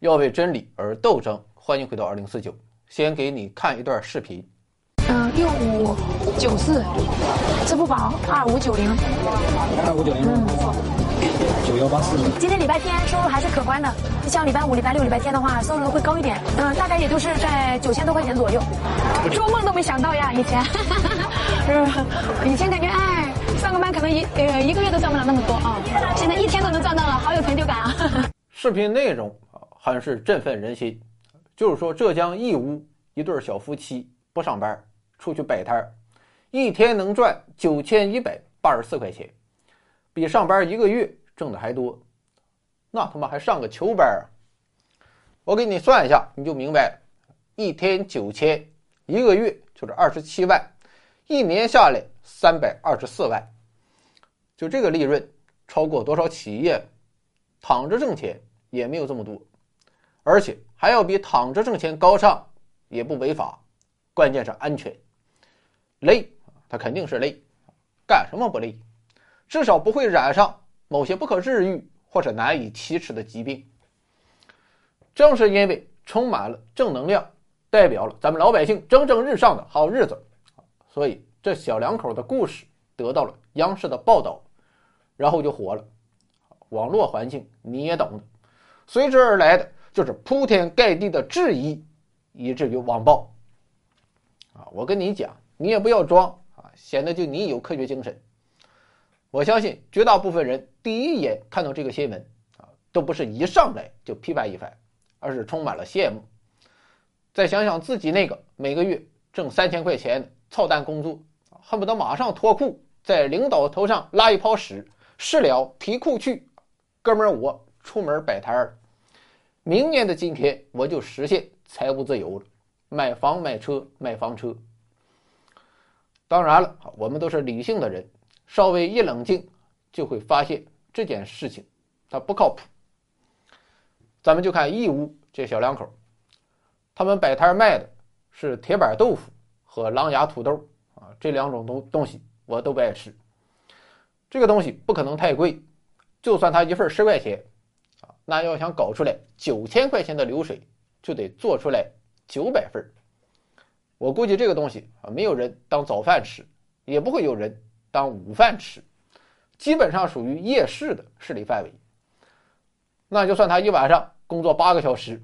要为真理而斗争。欢迎回到二零四九。先给你看一段视频。嗯，六五九四，支付宝二五九零，二五九零，九幺八四。今天礼拜天收入还是可观的，像礼拜五、礼拜六、礼拜天的话，收入会高一点。嗯，大概也就是在九千多块钱左右。做梦都没想到呀，以前，以前感觉哎，上个班可能一呃一个月都赚不了那么多啊，现在一天都能赚到了，好有成就感啊。视频内容啊，很是振奋人心。就是说，浙江义乌一对小夫妻不上班，出去摆摊，一天能赚九千一百八十四块钱，比上班一个月挣的还多。那他妈还上个球班啊！我给你算一下，你就明白了。一天九千，一个月就是二十七万，一年下来三百二十四万。就这个利润，超过多少企业躺着挣钱也没有这么多。而且还要比躺着挣钱高尚，也不违法，关键是安全。累，他肯定是累，干什么不累？至少不会染上某些不可治愈或者难以启齿的疾病。正是因为充满了正能量，代表了咱们老百姓蒸蒸日上的好日子，所以这小两口的故事得到了央视的报道，然后就火了。网络环境你也懂的，随之而来的。就是铺天盖地的质疑，以至于网暴。啊，我跟你讲，你也不要装啊，显得就你有科学精神。我相信绝大部分人第一眼看到这个新闻啊，都不是一上来就批判一番，而是充满了羡慕。再想想自己那个每个月挣三千块钱操蛋工作，恨不得马上脱裤，在领导头上拉一泡屎，事了提裤去，哥们儿，我出门摆摊儿。明年的今天，我就实现财务自由了，买房买车买房车。当然了，我们都是理性的人，稍微一冷静，就会发现这件事情它不靠谱。咱们就看义乌这小两口，他们摆摊卖的是铁板豆腐和狼牙土豆啊，这两种东东西我都不爱吃。这个东西不可能太贵，就算它一份十块钱。那要想搞出来九千块钱的流水，就得做出来九百份我估计这个东西啊，没有人当早饭吃，也不会有人当午饭吃，基本上属于夜市的势力范围。那就算他一晚上工作八个小时，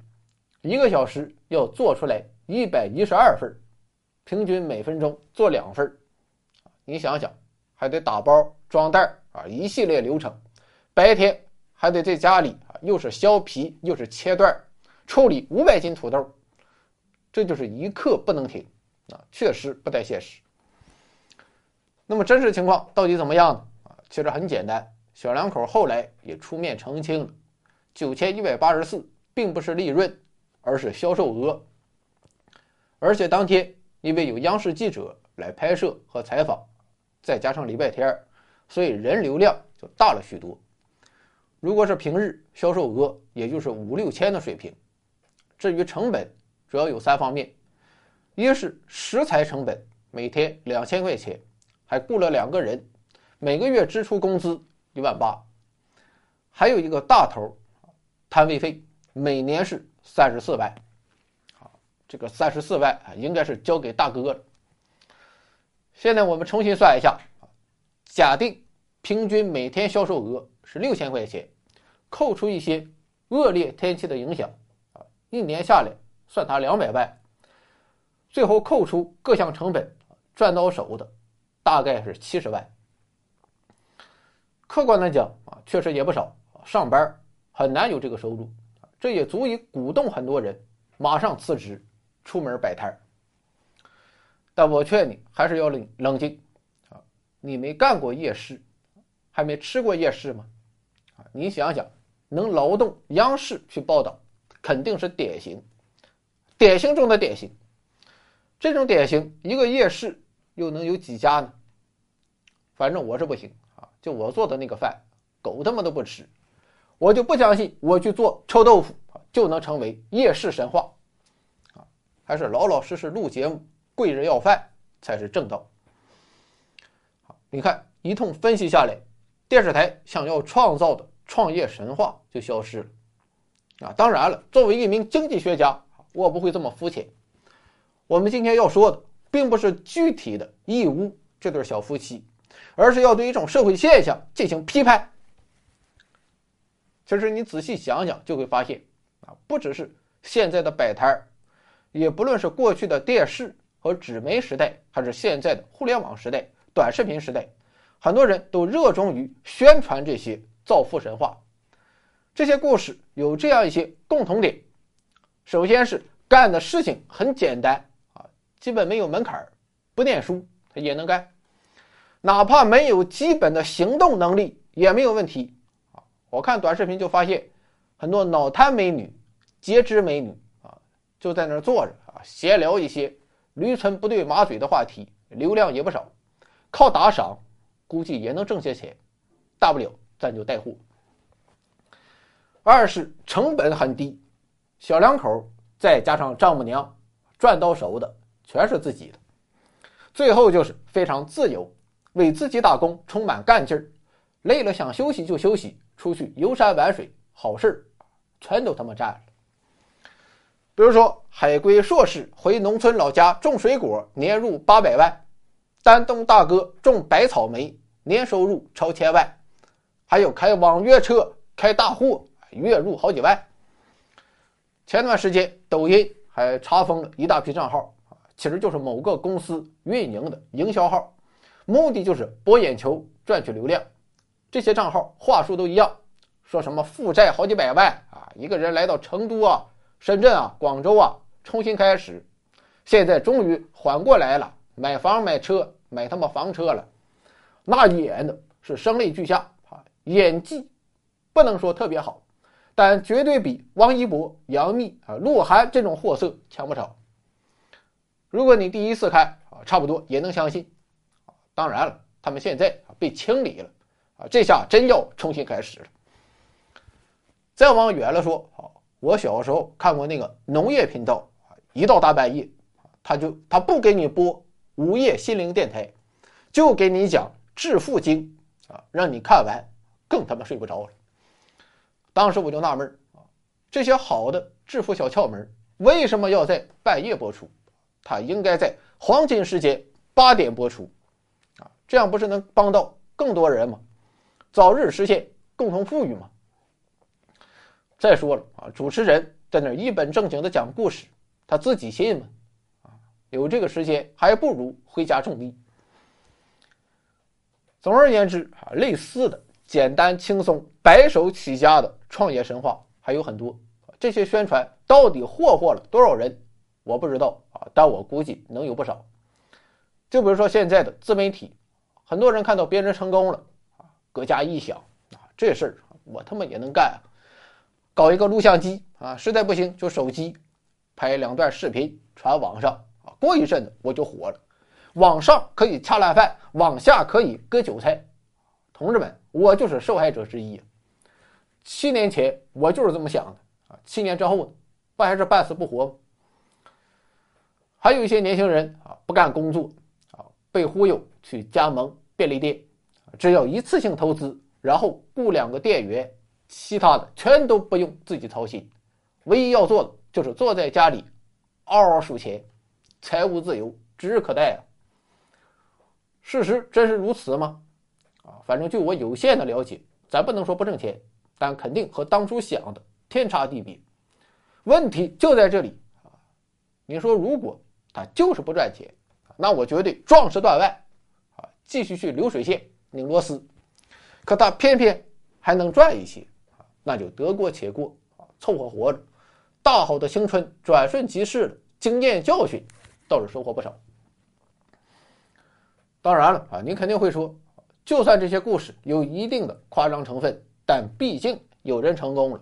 一个小时要做出来一百一十二份平均每分钟做两份你想想，还得打包装袋啊，一系列流程，白天还得在家里。又是削皮，又是切段处理五百斤土豆，这就是一刻不能停啊！确实不太现实。那么真实情况到底怎么样呢？啊，其实很简单，小两口后来也出面澄清了，九千一百八十四并不是利润，而是销售额。而且当天因为有央视记者来拍摄和采访，再加上礼拜天所以人流量就大了许多。如果是平日销售额，也就是五六千的水平。至于成本，主要有三方面：一是食材成本，每天两千块钱，还雇了两个人，每个月支出工资一万八；还有一个大头，摊位费，每年是三十四万。这个三十四万啊，应该是交给大哥了。现在我们重新算一下，假定平均每天销售额是六千块钱。扣除一些恶劣天气的影响，啊，一年下来算他两百万，最后扣除各项成本，赚到手的大概是七十万。客观的讲啊，确实也不少，上班很难有这个收入，这也足以鼓动很多人马上辞职出门摆摊但我劝你还是要冷冷静，啊，你没干过夜市，还没吃过夜市吗？你想想。能劳动央视去报道，肯定是典型，典型中的典型。这种典型，一个夜市又能有几家呢？反正我是不行啊！就我做的那个饭，狗他妈都不吃。我就不相信我去做臭豆腐就能成为夜市神话啊！还是老老实实录节目，跪着要饭才是正道。你看一通分析下来，电视台想要创造的。创业神话就消失了，啊，当然了，作为一名经济学家，我不会这么肤浅。我们今天要说的，并不是具体的义乌这对小夫妻，而是要对一种社会现象进行批判。其实你仔细想想，就会发现，啊，不只是现在的摆摊儿，也不论是过去的电视和纸媒时代，还是现在的互联网时代、短视频时代，很多人都热衷于宣传这些造富神话。这些故事有这样一些共同点：首先是干的事情很简单啊，基本没有门槛，不念书他也能干，哪怕没有基本的行动能力也没有问题啊。我看短视频就发现，很多脑瘫美女、截肢美女啊，就在那儿坐着啊，闲聊一些驴唇不对马嘴的话题，流量也不少，靠打赏估计也能挣些钱，大不了咱就带货。二是成本很低，小两口再加上丈母娘，赚到手的全是自己的。最后就是非常自由，为自己打工，充满干劲儿，累了想休息就休息，出去游山玩水，好事儿全都他妈占了。比如说，海归硕士回农村老家种水果，年入八百万；丹东大哥种百草莓，年收入超千万；还有开网约车、开大货。月入好几万。前段时间，抖音还查封了一大批账号，其实就是某个公司运营的营销号，目的就是博眼球、赚取流量。这些账号话术都一样，说什么负债好几百万啊，一个人来到成都啊、深圳啊、广州啊，重新开始，现在终于缓过来了，买房买车买他妈房车了，那演的是声泪俱下，演技不能说特别好。但绝对比王一博、杨幂啊、鹿晗这种货色强不少。如果你第一次看啊，差不多也能相信。当然了，他们现在被清理了啊，这下真要重新开始了。再往远了说啊，我小时候看过那个农业频道啊，一到大半夜他就他不给你播午夜心灵电台，就给你讲致富经啊，让你看完更他妈睡不着了。当时我就纳闷啊，这些好的致富小窍门为什么要在半夜播出？它应该在黄金时间八点播出，啊，这样不是能帮到更多人吗？早日实现共同富裕吗？再说了啊，主持人在那一本正经的讲故事，他自己信吗？啊，有这个时间还不如回家种地。总而言之啊，类似的。简单轻松、白手起家的创业神话还有很多，这些宣传到底霍霍了多少人，我不知道啊，但我估计能有不少。就比如说现在的自媒体，很多人看到别人成功了啊，各家一想啊，这事儿我他妈也能干啊，搞一个录像机啊，实在不行就手机，拍两段视频传网上啊，过一阵子我就火了。网上可以恰烂饭，网下可以割韭菜，同志们。我就是受害者之一。七年前我就是这么想的啊，七年之后呢，不还是半死不活吗？还有一些年轻人啊，不干工作啊，被忽悠去加盟便利店，只要一次性投资，然后雇两个店员，其他的全都不用自己操心，唯一要做的就是坐在家里嗷嗷数钱，财务自由指日可待啊！事实真是如此吗？啊，反正就我有限的了解，咱不能说不挣钱，但肯定和当初想的天差地别。问题就在这里啊！你说如果他就是不赚钱，那我绝对壮士断腕啊，继续去流水线拧螺丝。可他偏偏还能赚一些啊，那就得过且过啊，凑合活着。大好的青春转瞬即逝了，经验教训倒是收获不少。当然了啊，你肯定会说。就算这些故事有一定的夸张成分，但毕竟有人成功了，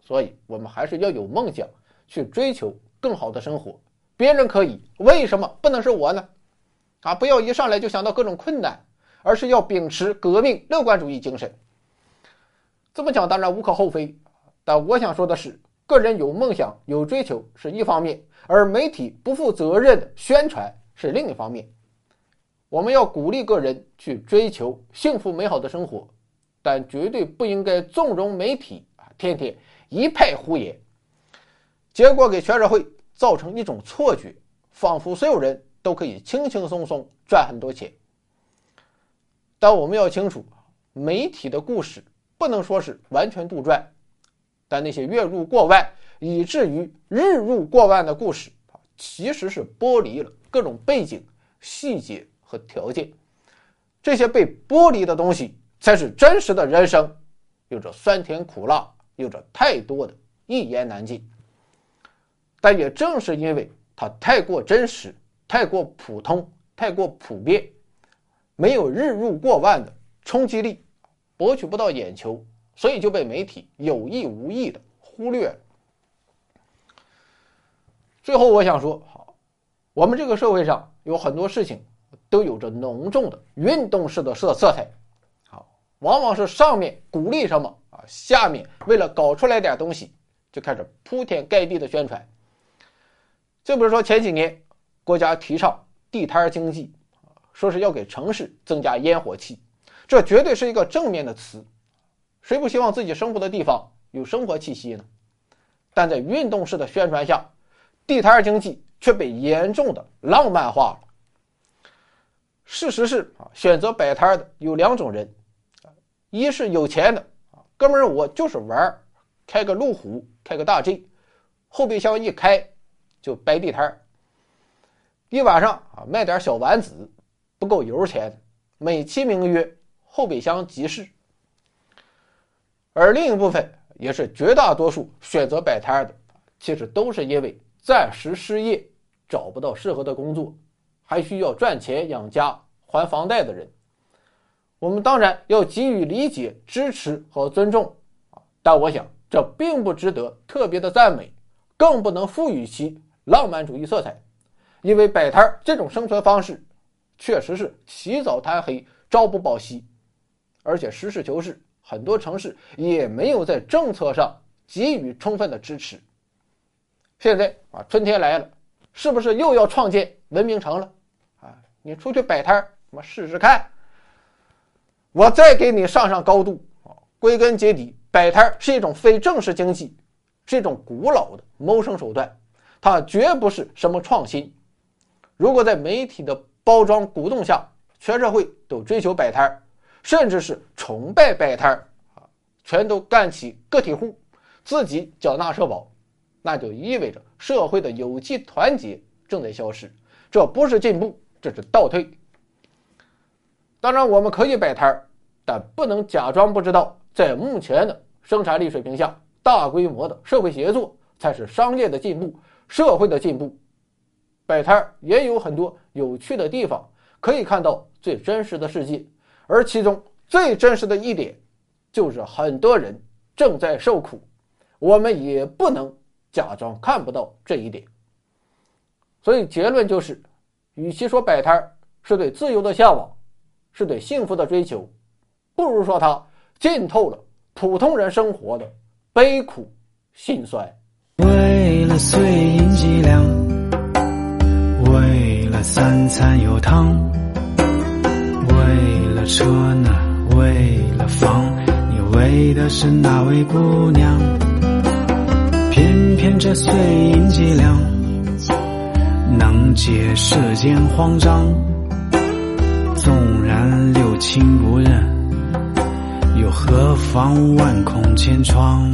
所以我们还是要有梦想，去追求更好的生活。别人可以，为什么不能是我呢？啊，不要一上来就想到各种困难，而是要秉持革命乐观主义精神。这么讲当然无可厚非，但我想说的是，个人有梦想、有追求是一方面，而媒体不负责任的宣传是另一方面。我们要鼓励个人去追求幸福美好的生活，但绝对不应该纵容媒体啊，天天一派胡言，结果给全社会造成一种错觉，仿佛所有人都可以轻轻松松赚很多钱。但我们要清楚，媒体的故事不能说是完全杜撰，但那些月入过万以至于日入过万的故事其实是剥离了各种背景、细节和条件。这些被剥离的东西，才是真实的人生，有着酸甜苦辣，有着太多的一言难尽。但也正是因为它太过真实、太过普通、太过普遍，没有日入过万的冲击力，博取不到眼球，所以就被媒体有意无意的忽略了。最后，我想说，好，我们这个社会上有很多事情。都有着浓重的运动式的色色彩，好，往往是上面鼓励什么啊，下面为了搞出来点东西，就开始铺天盖地的宣传。就比如说前几年国家提倡地摊经济，说是要给城市增加烟火气，这绝对是一个正面的词，谁不希望自己生活的地方有生活气息呢？但在运动式的宣传下，地摊经济却被严重的浪漫化了。事实是啊，选择摆摊的有两种人，一是有钱的啊，哥们儿我就是玩，开个路虎，开个大 G，后备箱一开就摆地摊儿，一晚上啊卖点小丸子，不够油钱，美其名曰后备箱集市。而另一部分也是绝大多数选择摆摊的，其实都是因为暂时失业，找不到适合的工作。还需要赚钱养家、还房贷的人，我们当然要给予理解、支持和尊重啊！但我想，这并不值得特别的赞美，更不能赋予其浪漫主义色彩，因为摆摊这种生存方式，确实是起早贪黑、朝不保夕，而且实事求是，很多城市也没有在政策上给予充分的支持。现在啊，春天来了，是不是又要创建？文明城了，啊，你出去摆摊，我试试看。我再给你上上高度啊！归根结底，摆摊儿是一种非正式经济，是一种古老的谋生手段，它绝不是什么创新。如果在媒体的包装鼓动下，全社会都追求摆摊儿，甚至是崇拜摆摊儿啊，全都干起个体户，自己缴纳社保，那就意味着社会的有机团结正在消失。这不是进步，这是倒退。当然，我们可以摆摊儿，但不能假装不知道，在目前的生产力水平下，大规模的社会协作才是商业的进步、社会的进步。摆摊儿也有很多有趣的地方，可以看到最真实的世界，而其中最真实的一点，就是很多人正在受苦，我们也不能假装看不到这一点。所以结论就是，与其说摆摊儿是对自由的向往，是对幸福的追求，不如说它浸透了普通人生活的悲苦辛酸。为了碎银几两，为了三餐有汤，为了车呢，为了房，你为的是哪位姑娘？偏偏这碎银几两。能解世间慌张，纵然六亲不认，又何妨万孔千疮？